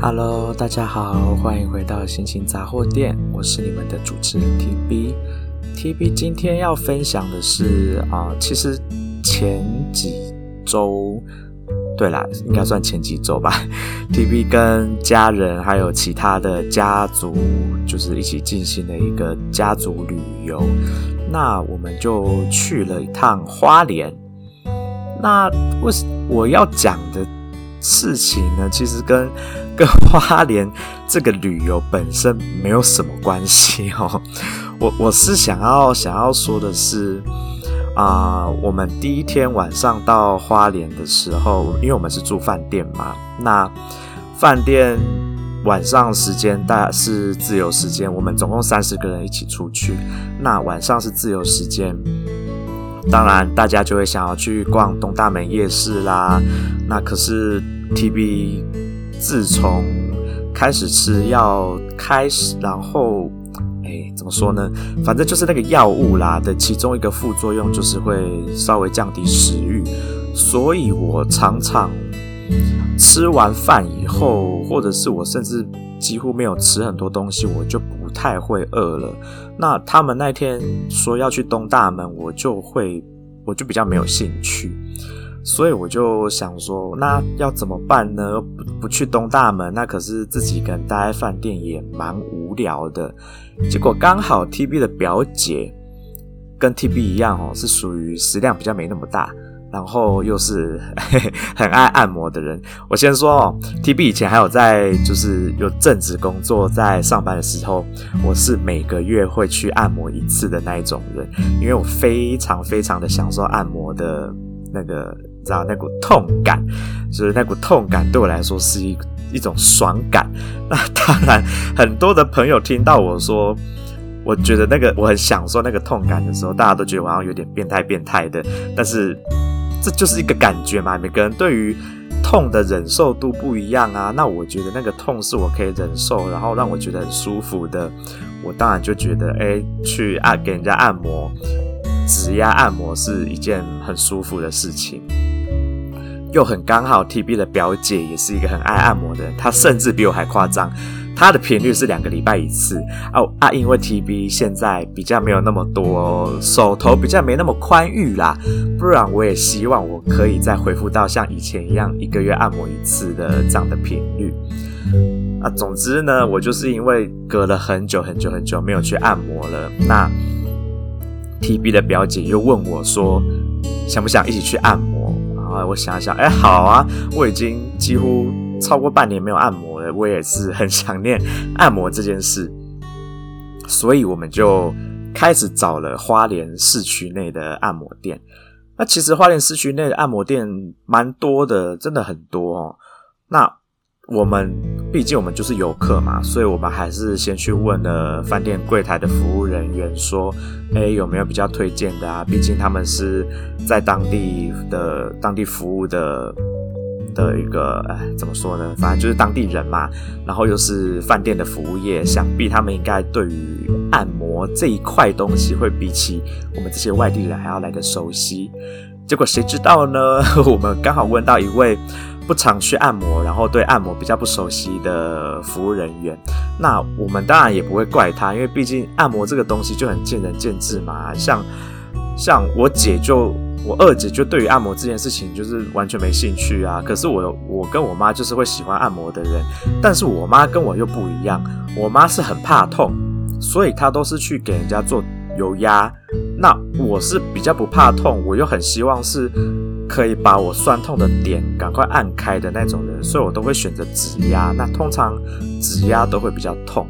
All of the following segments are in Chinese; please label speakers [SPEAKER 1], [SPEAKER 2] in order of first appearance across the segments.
[SPEAKER 1] Hello，大家好，欢迎回到心情杂货店，我是你们的主持人 TB。TB 今天要分享的是啊、其实前几周，对啦，应该算前几周吧。TB 跟家人还有其他的家族，就是一起进行了一个家族旅游。那我们就去了一趟花莲。那我我要讲的事情呢，其实跟跟花莲这个旅游本身没有什么关系哦。我我是想要想要说的是，啊、我们第一天晚上到花莲的时候，因为我们是住饭店嘛，那饭店晚上时间大概是自由时间，我们总共三十个人一起出去，那晚上是自由时间，当然大家就会想要去逛东大门夜市啦。那可是 TB。自从开始吃药开始，然后，哎，怎么说呢？反正就是那个药物啦的其中一个副作用，就是会稍微降低食欲，所以我常常吃完饭以后，或者是我甚至几乎没有吃很多东西，我就不太会饿了。那他们那天说要去东大门，我就会，我就比较没有兴趣。所以我就想说，那要怎么办呢？不不去东大门，那可是自己一个人待在饭店也蛮无聊的。结果刚好 TB 的表姐跟 TB 一样哦，是属于食量比较没那么大，然后又是嘿 嘿很爱按摩的人。我先说哦，TB 以前还有在就是有正职工作在上班的时候，我是每个月会去按摩一次的那一种人，因为我非常非常的享受按摩的那个。知道那股痛感，就是那股痛感对我来说是一一种爽感。那当然，很多的朋友听到我说，我觉得那个我很享受那个痛感的时候，大家都觉得我好像有点变态变态的。但是这就是一个感觉嘛，每个人对于痛的忍受度不一样啊。那我觉得那个痛是我可以忍受，然后让我觉得很舒服的，我当然就觉得，哎，去按给人家按摩，指压按摩是一件很舒服的事情。又很刚好，TB 的表姐也是一个很爱按摩的人，她甚至比我还夸张，它的频率是两个礼拜一次。哦啊，因为 TB 现在比较没有那么多，手头比较没那么宽裕啦，不然我也希望我可以再恢复到像以前一样，一个月按摩一次的这样的频率。啊，总之呢，我就是因为隔了很久很久很久没有去按摩了，那 TB 的表姐又问我说，想不想一起去按摩？啊，我想想，哎，好啊，我已经几乎超过半年没有按摩了，我也是很想念按摩这件事，所以我们就开始找了花莲市区内的按摩店。那其实花莲市区内的按摩店蛮多的，真的很多哦。那我们毕竟我们就是游客嘛，所以我们还是先去问了饭店柜台的服务人员，说，哎，有没有比较推荐的啊？毕竟他们是在当地的当地服务的的一个，哎，怎么说呢？反正就是当地人嘛，然后又是饭店的服务业，想必他们应该对于按摩这一块东西会比起我们这些外地人还要来得熟悉。结果谁知道呢？我们刚好问到一位。不常去按摩，然后对按摩比较不熟悉的服务人员，那我们当然也不会怪他，因为毕竟按摩这个东西就很见仁见智嘛。像像我姐就我二姐就对于按摩这件事情就是完全没兴趣啊。可是我我跟我妈就是会喜欢按摩的人，但是我妈跟我又不一样，我妈是很怕痛，所以她都是去给人家做油压。那我是比较不怕痛，我又很希望是。可以把我酸痛的点赶快按开的那种人，所以我都会选择指压。那通常指压都会比较痛。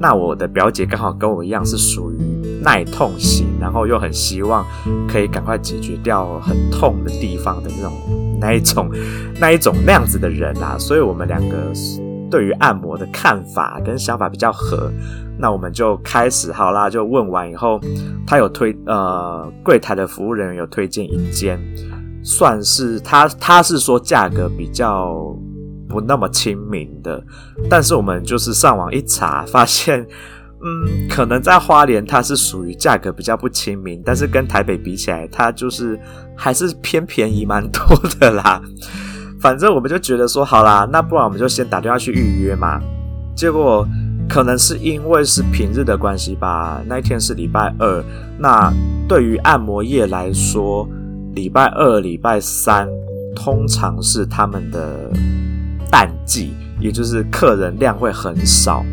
[SPEAKER 1] 那我的表姐刚好跟我一样是属于耐痛型，然后又很希望可以赶快解决掉很痛的地方的那种那一种 那一种那样子的人啊。所以我们两个对于按摩的看法跟想法比较合。那我们就开始好啦，就问完以后，他有推呃柜台的服务人员有推荐一间。算是他，他是说价格比较不那么亲民的，但是我们就是上网一查，发现，嗯，可能在花莲它是属于价格比较不亲民，但是跟台北比起来，它就是还是偏便宜蛮多的啦。反正我们就觉得说，好啦，那不然我们就先打电话去预约嘛。结果可能是因为是平日的关系吧，那一天是礼拜二。那对于按摩业来说，礼拜二、礼拜三通常是他们的淡季，也就是客人量会很少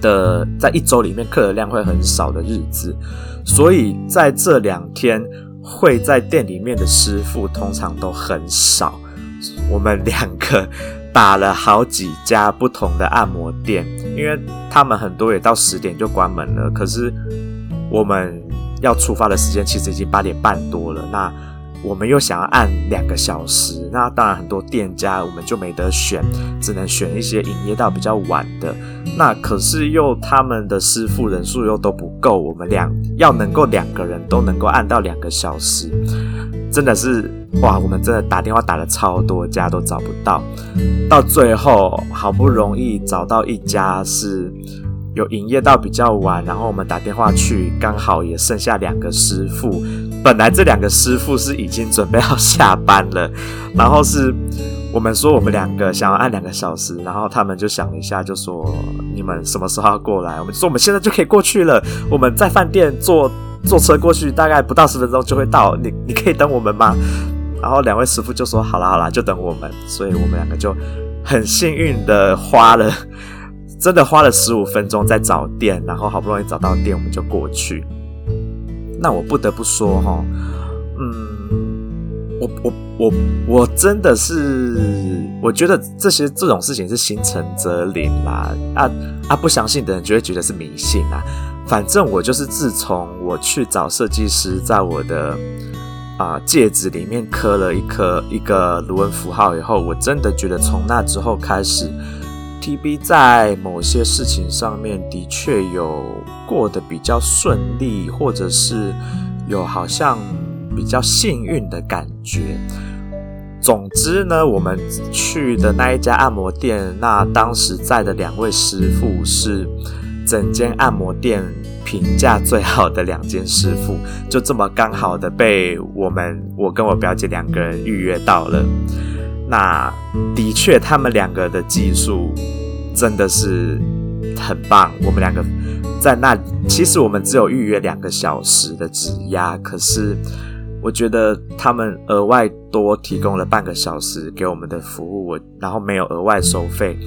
[SPEAKER 1] 的，在一周里面客人量会很少的日子。所以在这两天会在店里面的师傅通常都很少。我们两个打了好几家不同的按摩店，因为他们很多也到十点就关门了。可是我们要出发的时间其实已经八点半多了。那我们又想要按两个小时，那当然很多店家我们就没得选，只能选一些营业到比较晚的。那可是又他们的师傅人数又都不够，我们俩要能够两个人都能够按到两个小时，真的是哇！我们真的打电话打了超多家都找不到，到最后好不容易找到一家是。有营业到比较晚，然后我们打电话去，刚好也剩下两个师傅。本来这两个师傅是已经准备要下班了，然后是我们说我们两个想要按两个小时，然后他们就想了一下，就说你们什么时候要过来？我们就说我们现在就可以过去了。我们在饭店坐坐车过去，大概不到十分钟就会到。你你可以等我们吗？然后两位师傅就说好啦好啦，就等我们。所以我们两个就很幸运的花了。真的花了十五分钟在找店，然后好不容易找到店，我们就过去。那我不得不说哈，嗯，我我我我真的是，我觉得这些这种事情是心诚则灵啦，啊啊，不相信的人就会觉得是迷信啦。反正我就是自从我去找设计师，在我的啊戒指里面刻了一颗一个卢恩符号以后，我真的觉得从那之后开始。TB 在某些事情上面的确有过得比较顺利，或者是有好像比较幸运的感觉。总之呢，我们去的那一家按摩店，那当时在的两位师傅是整间按摩店评价最好的两间师傅，就这么刚好的被我们我跟我表姐两个人预约到了。那的确，他们两个的技术真的是很棒。我们两个在那，其实我们只有预约两个小时的指压，可是我觉得他们额外多提供了半个小时给我们的服务，我然后没有额外收费。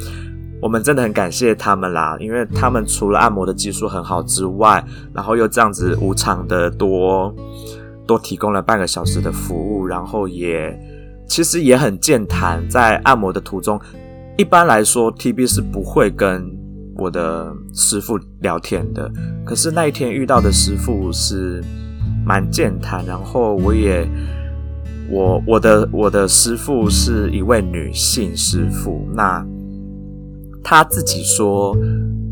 [SPEAKER 1] 我们真的很感谢他们啦，因为他们除了按摩的技术很好之外，然后又这样子无偿的多多提供了半个小时的服务，然后也。其实也很健谈，在按摩的途中，一般来说，TB 是不会跟我的师傅聊天的。可是那一天遇到的师傅是蛮健谈，然后我也，我我的我的师傅是一位女性师傅，那她自己说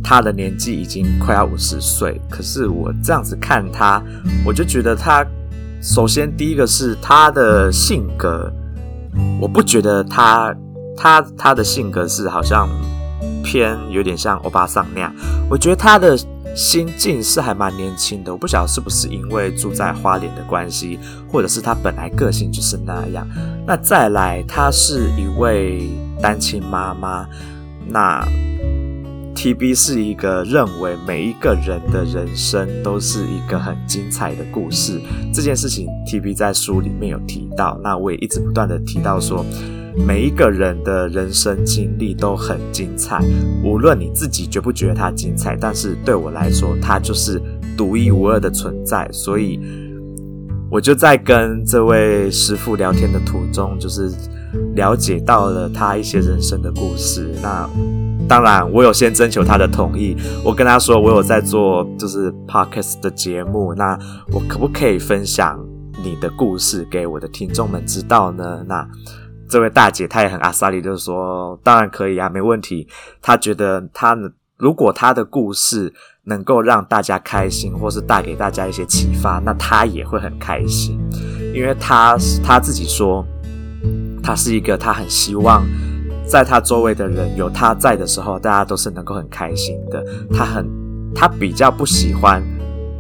[SPEAKER 1] 她的年纪已经快要五十岁，可是我这样子看她，我就觉得她首先第一个是她的性格。我不觉得他他他的性格是好像偏有点像欧巴桑那样，我觉得他的心境是还蛮年轻的。我不晓得是不是因为住在花莲的关系，或者是他本来个性就是那样。那再来，他是一位单亲妈妈。那 TB 是一个认为每一个人的人生都是一个很精彩的故事。这件事情 TB 在书里面有提到，那我也一直不断的提到说，每一个人的人生经历都很精彩，无论你自己觉不觉得它精彩，但是对我来说，它就是独一无二的存在。所以，我就在跟这位师傅聊天的途中，就是了解到了他一些人生的故事。那。当然，我有先征求他的同意。我跟他说，我有在做就是 podcast 的节目，那我可不可以分享你的故事给我的听众们知道呢？那这位大姐她也很阿莎力，就是说当然可以啊，没问题。她觉得她如果她的故事能够让大家开心，或是带给大家一些启发，那她也会很开心，因为她她自己说，她是一个她很希望。在他周围的人有他在的时候，大家都是能够很开心的。他很，他比较不喜欢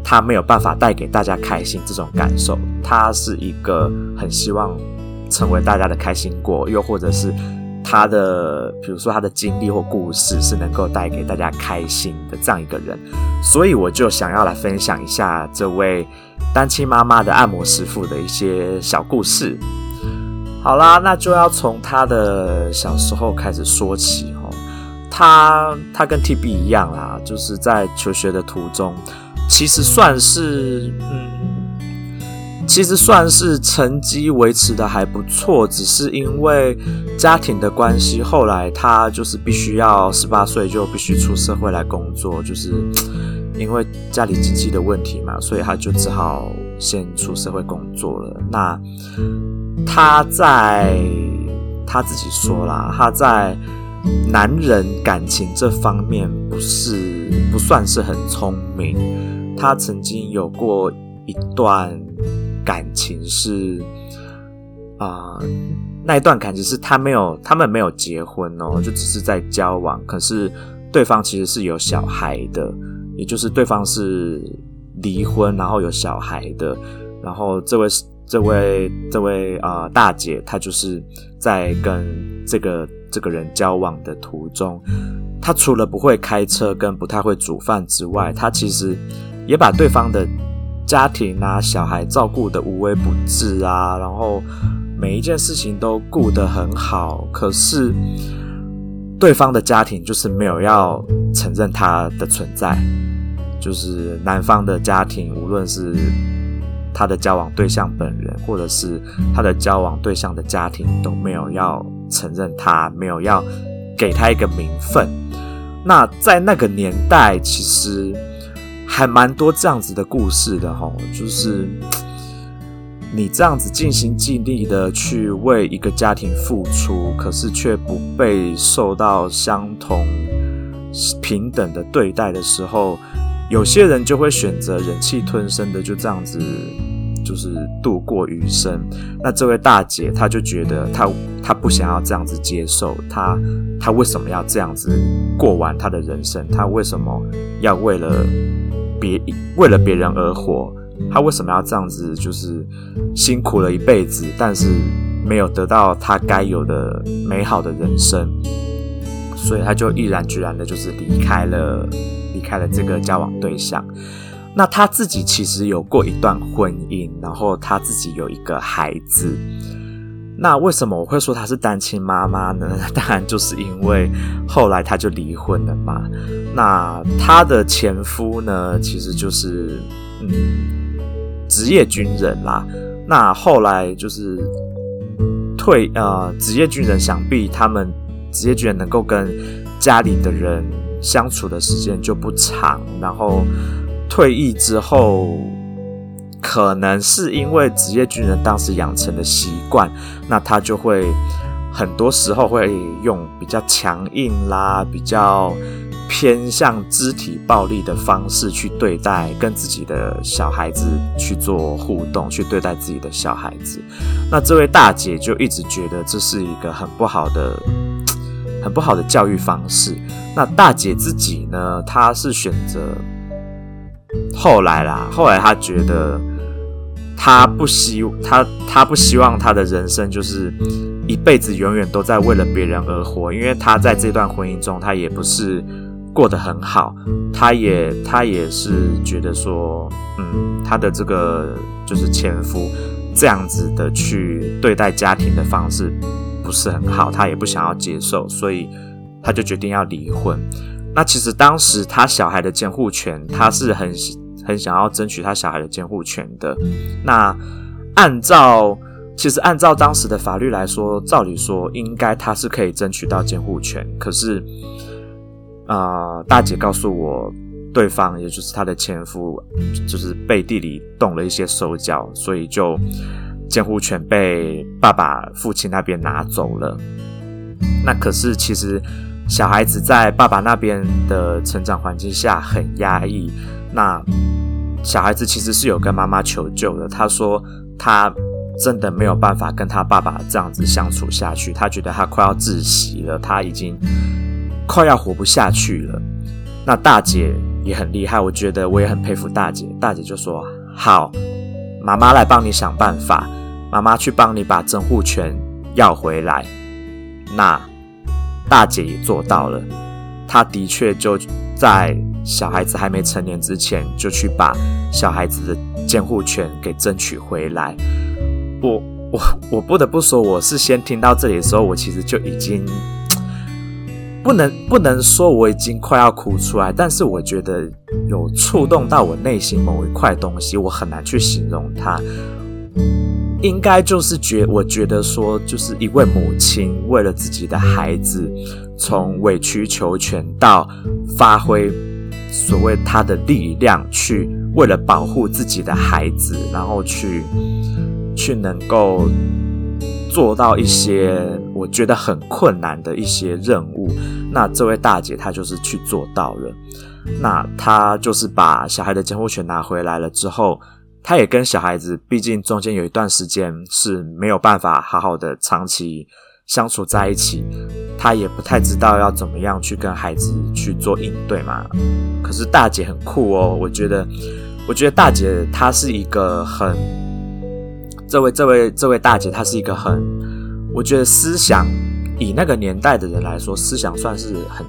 [SPEAKER 1] 他没有办法带给大家开心这种感受。他是一个很希望成为大家的开心果，又或者是他的，比如说他的经历或故事是能够带给大家开心的这样一个人，所以我就想要来分享一下这位单亲妈妈的按摩师傅的一些小故事。好啦，那就要从他的小时候开始说起哦。他他跟 TB 一样啦，就是在求学的途中，其实算是嗯，其实算是成绩维持的还不错，只是因为家庭的关系，后来他就是必须要十八岁就必须出社会来工作，就是 因为家里经济的问题嘛，所以他就只好先出社会工作了。那他在他自己说啦，他在男人感情这方面不是不算是很聪明。他曾经有过一段感情是啊、那一段感情是他没有，他们没有结婚哦，就只是在交往。可是对方其实是有小孩的，也就是对方是离婚，然后有小孩的。然后这位是。这位这位啊、大姐，她就是在跟这个这个人交往的途中，她除了不会开车跟不太会煮饭之外，她其实也把对方的家庭啊、小孩照顾得无微不至啊，然后每一件事情都顾得很好。可是对方的家庭就是没有要承认她的存在，就是男方的家庭，无论是。他的交往对象本人，或者是他的交往对象的家庭都没有要承认他，没有要给他一个名分。那在那个年代，其实还蛮多这样子的故事的齁，就是你这样子尽心尽力的去为一个家庭付出，可是却不被受到相同平等的对待的时候。有些人就会选择忍气吞声的，就这样子，就是度过余生。那这位大姐，她就觉得她她不想要这样子接受，她她为什么要这样子过完她的人生？她为什么要为了别为了别人而活？她为什么要这样子？就是辛苦了一辈子，但是没有得到她该有的美好的人生，所以他就毅然决然的，就是离开了。离开了这个交往对象，那他自己其实有过一段婚姻，然后他自己有一个孩子。那为什么我会说他是单亲妈妈呢？当然就是因为后来他就离婚了嘛。那他的前夫呢，其实就是嗯职业军人啦。那后来就是退呃职业军人，想必他们职业军人能够跟家里的人。相处的时间就不长，然后退役之后，可能是因为职业军人当时养成的习惯，那他就会很多时候会用比较强硬啦，比较偏向肢体暴力的方式去对待跟自己的小孩子去做互动，去对待自己的小孩子。那这位大姐就一直觉得这是一个很不好的。很不好的教育方式。那大姐自己呢？她是选择后来啦。后来她觉得，她不希她她不希望她的人生就是一辈子永远都在为了别人而活。因为她在这段婚姻中，她也不是过得很好。她也她也是觉得说，嗯，她的这个就是前夫这样子的去对待家庭的方式。不是很好，他也不想要接受，所以他就决定要离婚。那其实当时他小孩的监护权，他是很很想要争取他小孩的监护权的。那按照其实按照当时的法律来说，照理说应该他是可以争取到监护权。可是，啊、大姐告诉我，对方也就是他的前夫，就是背地里动了一些手脚，所以就。监护权被爸爸、父亲那边拿走了。那可是，其实小孩子在爸爸那边的成长环境下很压抑。那小孩子其实是有跟妈妈求救的。他说他真的没有办法跟他爸爸这样子相处下去，他觉得他快要窒息了，他已经快要活不下去了。那大姐也很厉害，我觉得我也很佩服大姐。大姐就说：“好。”妈妈来帮你想办法，妈妈去帮你把监护权要回来。那大姐也做到了，她的确就在小孩子还没成年之前，就去把小孩子的监护权给争取回来。我我我不得不说，我是先听到这里的时候，我其实就已经不能不能说我已经快要哭出来，但是我觉得有触动到我内心某一块东西，我很难去形容它。应该就是觉，我觉得说，就是一位母亲为了自己的孩子，从委曲求全到发挥所谓她的力量，去为了保护自己的孩子，然后去去能够做到一些我觉得很困难的一些任务。那这位大姐她就是去做到了，那她就是把小孩的监护权拿回来了之后。她也跟小孩子，毕竟中间有一段时间是没有办法好好的长期相处在一起，她也不太知道要怎么样去跟孩子去做应对嘛。可是大姐很酷哦，我觉得，我觉得大姐她是一个很，这位这位这位大姐她是一个很，我觉得思想以那个年代的人来说，思想算是很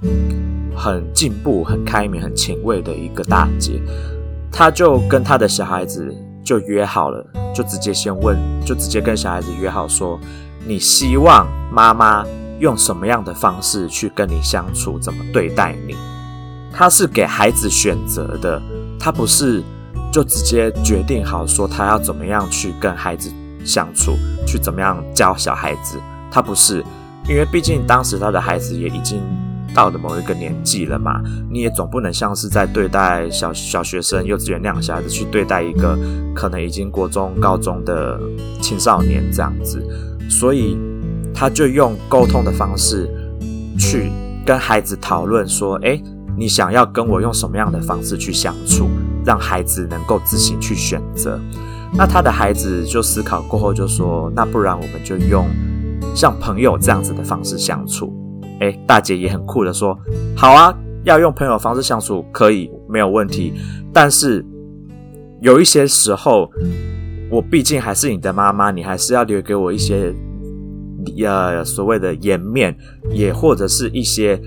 [SPEAKER 1] 很进步、很开明、很前卫的一个大姐。她就跟她的小孩子就约好了，就直接先问，就直接跟小孩子约好说，你希望妈妈用什么样的方式去跟你相处，怎么对待你？她是给孩子选择的，她不是就直接决定好说他要怎么样去跟孩子相处，去怎么样教小孩子。他不是，因为毕竟当时他的孩子也已经。到了某一个年纪了嘛，你也总不能像是在对待小小学生、幼稚园那样小孩子去对待一个可能已经国中、高中的青少年这样子，所以他就用沟通的方式去跟孩子讨论说：“诶，你想要跟我用什么样的方式去相处，让孩子能够自行去选择。”那他的孩子就思考过后就说：“那不然我们就用像朋友这样子的方式相处。”哎，大姐也很酷的说：“好啊，要用朋友的方式相处可以，没有问题。但是有一些时候，我毕竟还是你的妈妈，你还是要留给我一些呃所谓的颜面，也或者是一些，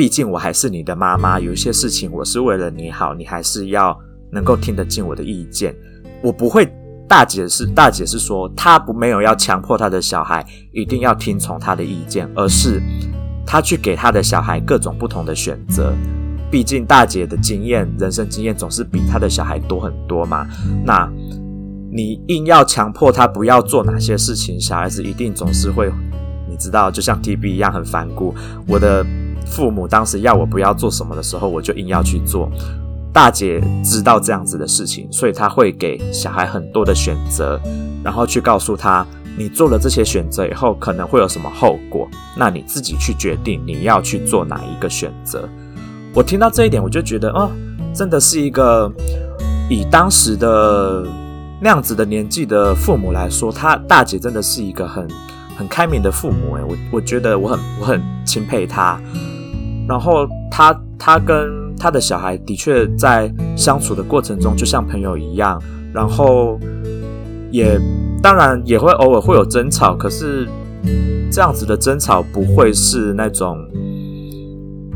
[SPEAKER 1] 毕竟我还是你的妈妈，有一些事情我是为了你好，你还是要能够听得进我的意见。我不会，大姐是大姐是说，她不没有要强迫她的小孩一定要听从她的意见，而是。”他去给他的小孩各种不同的选择，毕竟大姐的经验、人生经验总是比他的小孩多很多嘛。那你硬要强迫他不要做哪些事情，小孩子一定总是会，你知道，就像 TB 一样很反骨。我的父母当时要我不要做什么的时候，我就硬要去做。大姐知道这样子的事情，所以她会给小孩很多的选择，然后去告诉他。你做了这些选择以后，可能会有什么后果？那你自己去决定你要去做哪一个选择。我听到这一点，我就觉得，哦，真的是一个以当时的那样子的年纪的父母来说，他大姐真的是一个很很开明的父母。诶，我我觉得我很我很 钦佩他。然后他他跟他的小孩的确在相处的过程中，就像朋友一样，然后也。当然也会偶尔会有争吵，可是这样子的争吵不会是那种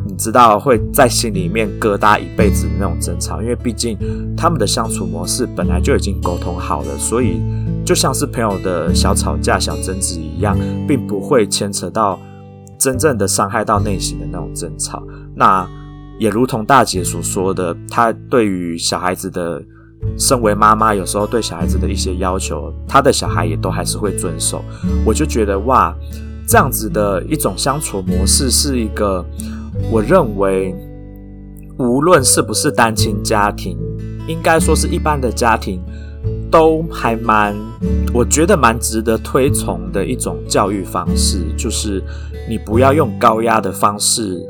[SPEAKER 1] 你知道会在心里面疙瘩一辈子的那种争吵，因为毕竟他们的相处模式本来就已经沟通好了，所以就像是朋友的小吵架、小争执一样，并不会牵扯到真正的伤害到内心的那种争吵。那也如同大姐所说的，她对于小孩子的。身为妈妈，有时候对小孩子的一些要求，她的小孩也都还是会遵守。我就觉得哇，这样子的一种相处模式，是一个我认为，无论是不是单亲家庭，应该说是一般的家庭，都还蛮，我觉得蛮值得推崇的一种教育方式，就是你不要用高压的方式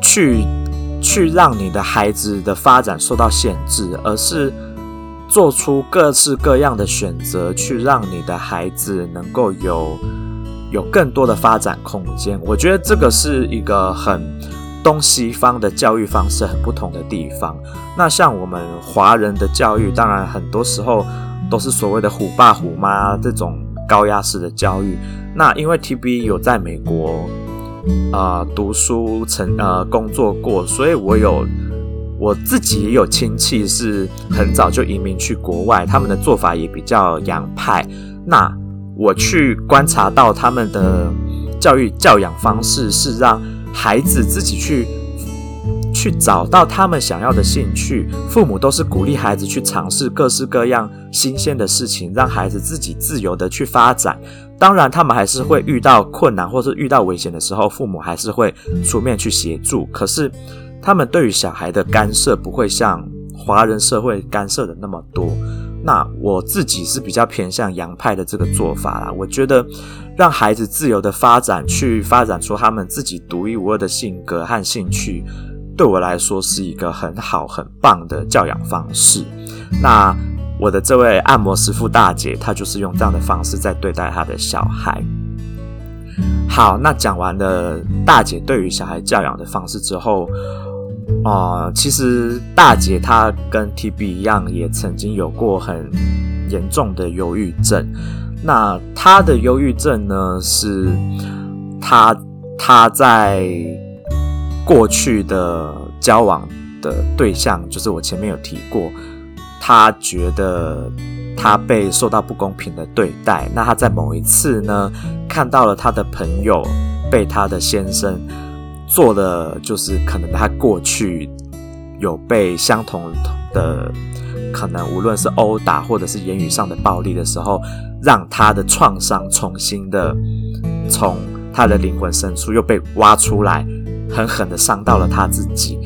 [SPEAKER 1] 去。去让你的孩子的发展受到限制，而是做出各式各样的选择，去让你的孩子能够有有更多的发展空间。我觉得这个是一个很东西方的教育方式很不同的地方。那像我们华人的教育，当然很多时候都是所谓的虎爸虎妈这种高压式的教育。那因为 TB 有在美国啊、呃、读书、成呃工作过，所以我有我自己也有亲戚是很早就移民去国外，他们的做法也比较洋派。那我去观察到他们的教育教养方式是让孩子自己去。去找到他们想要的兴趣，父母都是鼓励孩子去尝试各式各样新鲜的事情，让孩子自己自由的去发展。当然，他们还是会遇到困难或是遇到危险的时候，父母还是会出面去协助。可是，他们对于小孩的干涉不会像华人社会干涉的那么多。那我自己是比较偏向洋派的这个做法啦。我觉得让孩子自由的发展，去发展出他们自己独一无二的性格和兴趣。对我来说是一个很好很棒的教养方式。那我的这位按摩师傅大姐，她就是用这样的方式在对待她的小孩。好，那讲完了大姐对于小孩教养的方式之后，啊、其实大姐她跟 TB 一样，也曾经有过很严重的忧郁症。那他的忧郁症呢，是他他在。过去的交往的对象，就是我前面有提过，他觉得他被受到不公平的对待。那他在某一次呢，看到了他的朋友被他的先生做了，就是可能他过去有被相同的可能，无论是殴打或者是言语上的暴力的时候，让他的创伤重新的从他的灵魂深处又被挖出来。狠狠的伤到了他自己，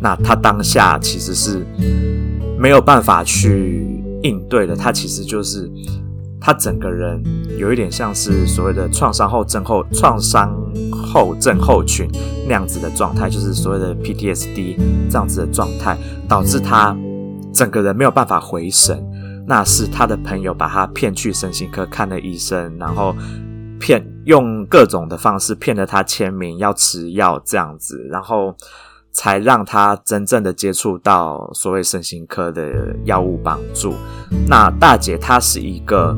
[SPEAKER 1] 那他当下其实是没有办法去应对的。他其实就是他整个人有一点像是所谓的创伤后症候创伤后症候群那样子的状态，就是所谓的 PTSD 这样子的状态，导致他整个人没有办法回神。那是他的朋友把他骗去身心科看了医生，然后。骗用各种的方式骗了他签名，要吃药这样子，然后才让他真正的接触到所谓身心科的药物帮助。那大姐她是一个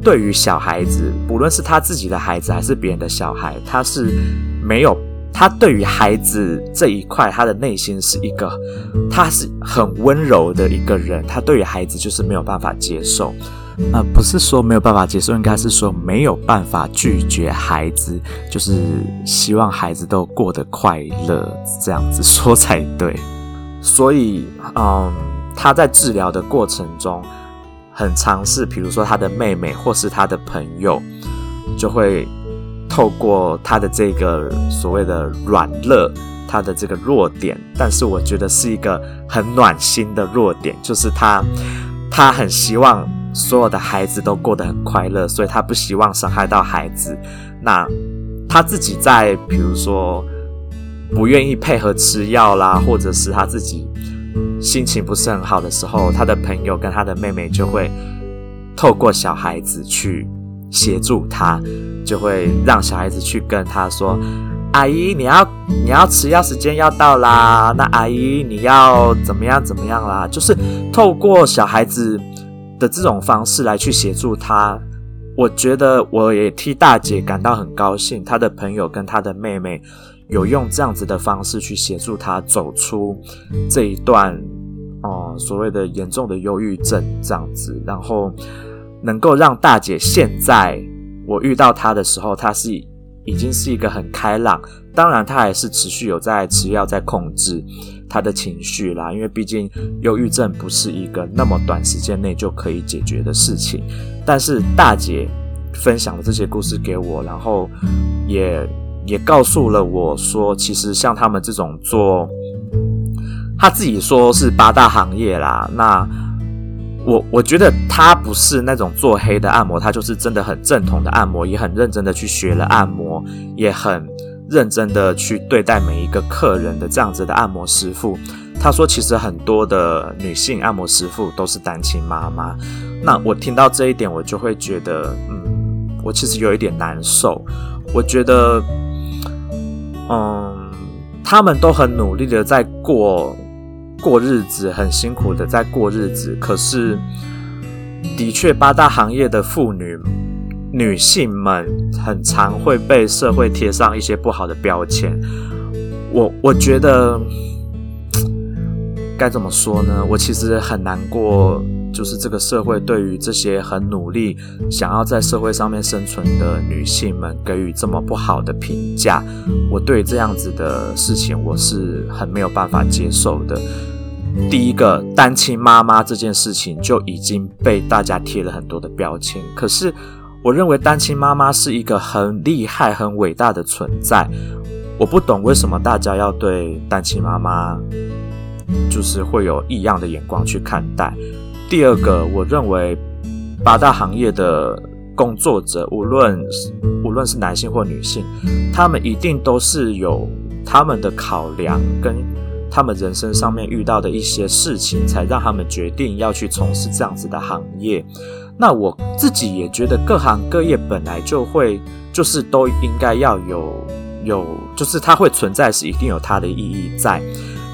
[SPEAKER 1] 对于小孩子，不论是他自己的孩子还是别人的小孩，她是没有，她对于孩子这一块，他的内心是一个，他是很温柔的一个人，他对于孩子就是没有办法接受。呃，不是说没有办法接受，应该是说没有办法拒绝孩子，就是希望孩子都过得快乐，这样子说才对。所以，嗯，他在治疗的过程中，很尝试，比如说他的妹妹或是他的朋友，就会透过他的这个所谓的软肋，他的这个弱点，但是我觉得是一个很暖心的弱点，就是他，他很希望。所有的孩子都过得很快乐，所以他不希望伤害到孩子。那他自己在，比如说不愿意配合吃药啦，或者是他自己心情不是很好的时候，他的朋友跟他的妹妹就会透过小孩子去协助他，就会让小孩子去跟他说：“阿姨，你要你要吃药，时间要到啦。那阿姨你要怎么样怎么样啦？”就是透过小孩子。的这种方式来去协助他，我觉得我也替大姐感到很高兴。她的朋友跟她的妹妹有用这样子的方式去协助她走出这一段哦、所谓的严重的忧郁症这样子，然后能够让大姐现在我遇到她的时候，她是已经是一个很开朗，当然她还是持续有在吃药在控制。她的情绪啦，因为毕竟忧郁症不是一个那么短时间内就可以解决的事情。但是大姐分享了这些故事给我，然后也也告诉了我说，其实像他们这种做，他自己说是八大行业啦。那我我觉得他不是那种做黑的按摩，他就是真的很正统的按摩，也很认真的去学了按摩，也很。认真的去对待每一个客人的这样子的按摩师傅，他说其实很多的女性按摩师傅都是单亲妈妈。那我听到这一点，我就会觉得，嗯，我其实有一点难受。我觉得，嗯，他们都很努力的在过过日子，很辛苦的在过日子，可是的确，八大行业的妇女、女性们很常会被社会贴上一些不好的标签。我我觉得该怎么说呢？我其实很难过，就是这个社会对于这些很努力想要在社会上面生存的女性们给予这么不好的评价。我对这样子的事情，我是很没有办法接受的。第一个，单亲妈妈这件事情就已经被大家贴了很多的标签。可是，我认为单亲妈妈是一个很厉害、很伟大的存在。我不懂为什么大家要对单亲妈妈就是会有异样的眼光去看待。第二个，我认为八大行业的工作者，无论无论是男性或女性，他们一定都是有他们的考量跟。他们人生上面遇到的一些事情，才让他们决定要去从事这样子的行业。那我自己也觉得，各行各业本来就会，就是都应该要有有，就是它会存在，是一定有它的意义在。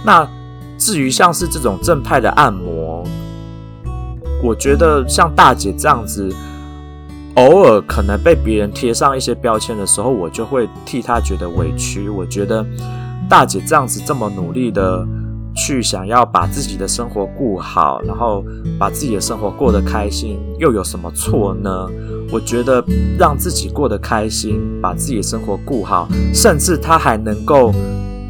[SPEAKER 1] 那至于像是这种正派的按摩，我觉得像大姐这样子，偶尔可能被别人贴上一些标签的时候，我就会替她觉得委屈。我觉得。大姐这样子这么努力的去想要把自己的生活过好，然后把自己的生活过得开心，又有什么错呢？我觉得让自己过得开心，把自己的生活过好，甚至她还能够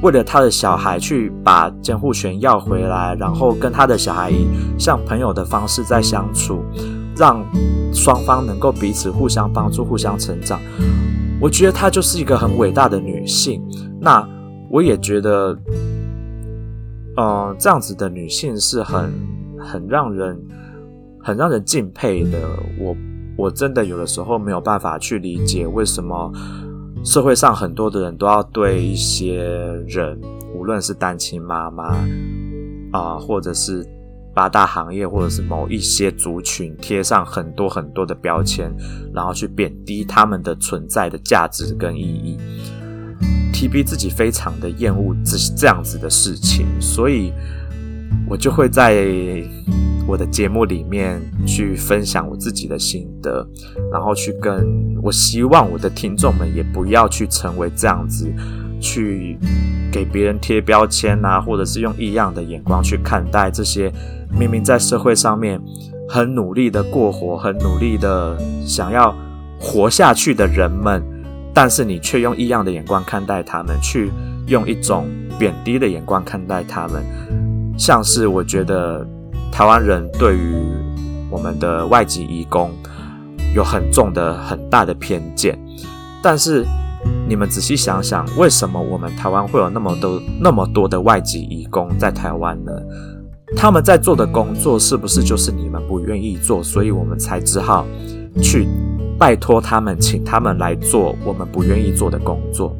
[SPEAKER 1] 为了他的小孩去把监护权要回来，然后跟他的小孩以像朋友的方式在相处，让双方能够彼此互相帮助、互相成长。我觉得她就是一个很伟大的女性。那。我也觉得，呃，这样子的女性是很很让人很让人敬佩的。我我真的有的时候没有办法去理解，为什么社会上很多的人都要对一些人，无论是单亲妈妈啊，或者是八大行业，或者是某一些族群，贴上很多很多的标签，然后去贬低他们的存在的价值跟意义。TB 自己非常的厌恶这这样子的事情，所以我就会在我的节目里面去分享我自己的心得，然后去跟我希望我的听众们也不要去成为这样子，去给别人贴标签啊，或者是用异样的眼光去看待这些明明在社会上面很努力的过活，很努力的想要活下去的人们。但是你却用异样的眼光看待他们，去用一种贬低的眼光看待他们，像是我觉得台湾人对于我们的外籍移工有很重的、很大的偏见。但是你们仔细想想，为什么我们台湾会有那么多、那么多的外籍移工在台湾呢？他们在做的工作是不是就是你们不愿意做，所以我们才只好去。拜托他们，请他们来做我们不愿意做的工作。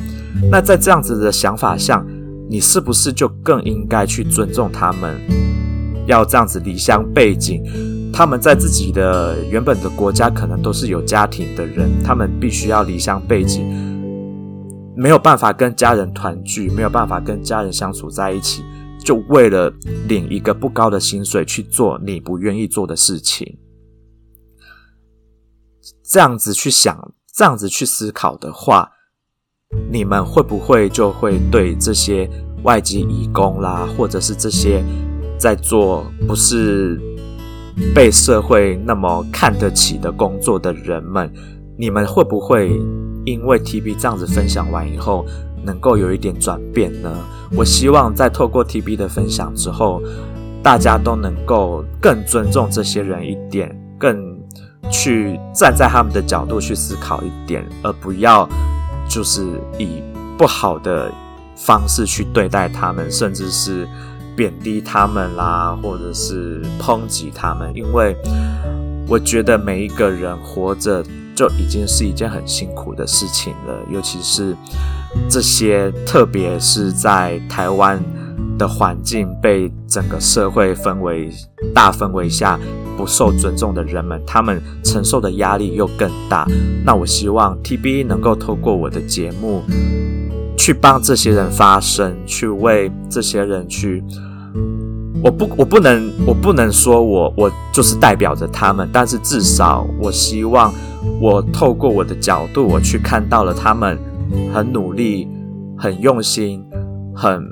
[SPEAKER 1] 那在这样子的想法下，你是不是就更应该去尊重他们？要这样子离乡背井，他们在自己的原本的国家可能都是有家庭的人，他们必须要离乡背井，没有办法跟家人团聚，没有办法跟家人相处在一起，就为了领一个不高的薪水去做你不愿意做的事情。这样子去想，这样子去思考的话，你们会不会就会对这些外籍移工啦，或者是这些在做不是被社会那么看得起的工作的人们，你们会不会因为 TB 这样子分享完以后，能够有一点转变呢？我希望在透过 TB 的分享之后，大家都能够更尊重这些人一点，更。去站在他们的角度去思考一点，而不要就是以不好的方式去对待他们，甚至是贬低他们啦，或者是抨击他们。因为我觉得每一个人活着就已经是一件很辛苦的事情了，尤其是这些，特别是在台湾。的环境被整个社会氛围大氛围下不受尊重的人们，他们承受的压力又更大。那我希望 TBE 能够透过我的节目，去帮这些人发声，去为这些人去我不我不能我不能说我我就是代表着他们，但是至少我希望我透过我的角度，我去看到了他们很努力、很用心、很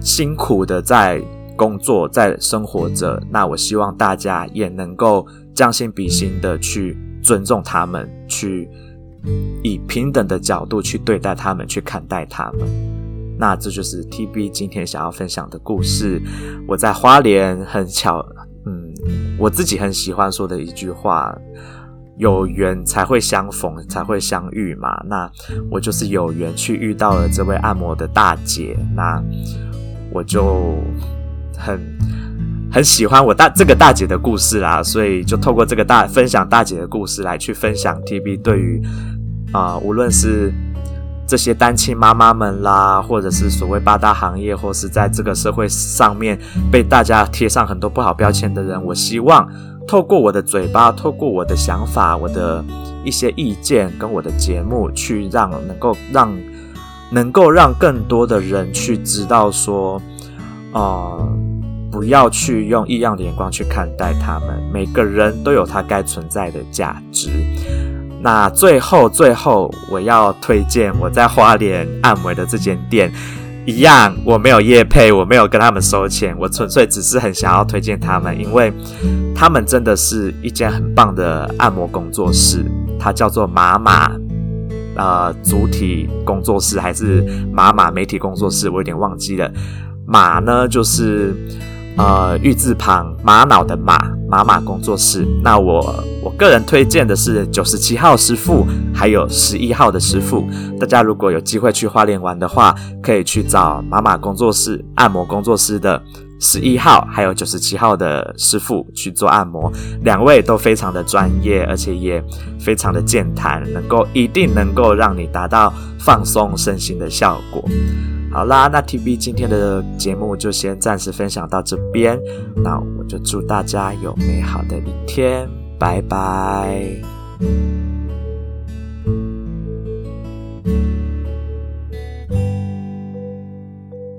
[SPEAKER 1] 辛苦的在工作、在生活着。那我希望大家也能够将心比心的去尊重他们，去以平等的角度去对待他们，去看待他们。那这就是 TB 今天想要分享的故事。我在花莲很巧，嗯，我自己很喜欢说的一句话：有缘才会相逢，才会相遇嘛。那我就是有缘去遇到了这位按摩的大姐，那我就很很喜欢我大这个大姐的故事啦，所以就透过这个大分享大姐的故事来去分享 TB 对于啊、无论是。这些单亲妈妈们啦，或者是所谓八大行业，或是在这个社会上面被大家贴上很多不好标签的人，我希望透过我的嘴巴，透过我的想法，我的一些意见跟我的节目，去让能够让能够让更多的人去知道说，呃，不要去用异样的眼光去看待他们，每个人都有他该存在的价值。那最后，最后我要推荐我在花莲按摩的这间店，一样我没有业配，我没有跟他们收钱，我纯粹只是很想要推荐他们，因为他们真的是一间很棒的按摩工作室，它叫做马马呃主体工作室还是马马媒体工作室，我有点忘记了。马呢就是。呃，玉字旁，玛瑙的玛，玛玛工作室。那我我个人推荐的是九十七号师傅，还有十一号的师傅。大家如果有机会去花莲玩的话，可以去找玛玛工作室按摩工作室的十一号，还有九十七号的师傅去做按摩。两位都非常的专业，而且也非常的健谈，能够一定能够让你达到放松身心的效果。好啦，那 TB 今天的节目就先暂时分享到这边。那我就祝大家有美好的一天，拜拜。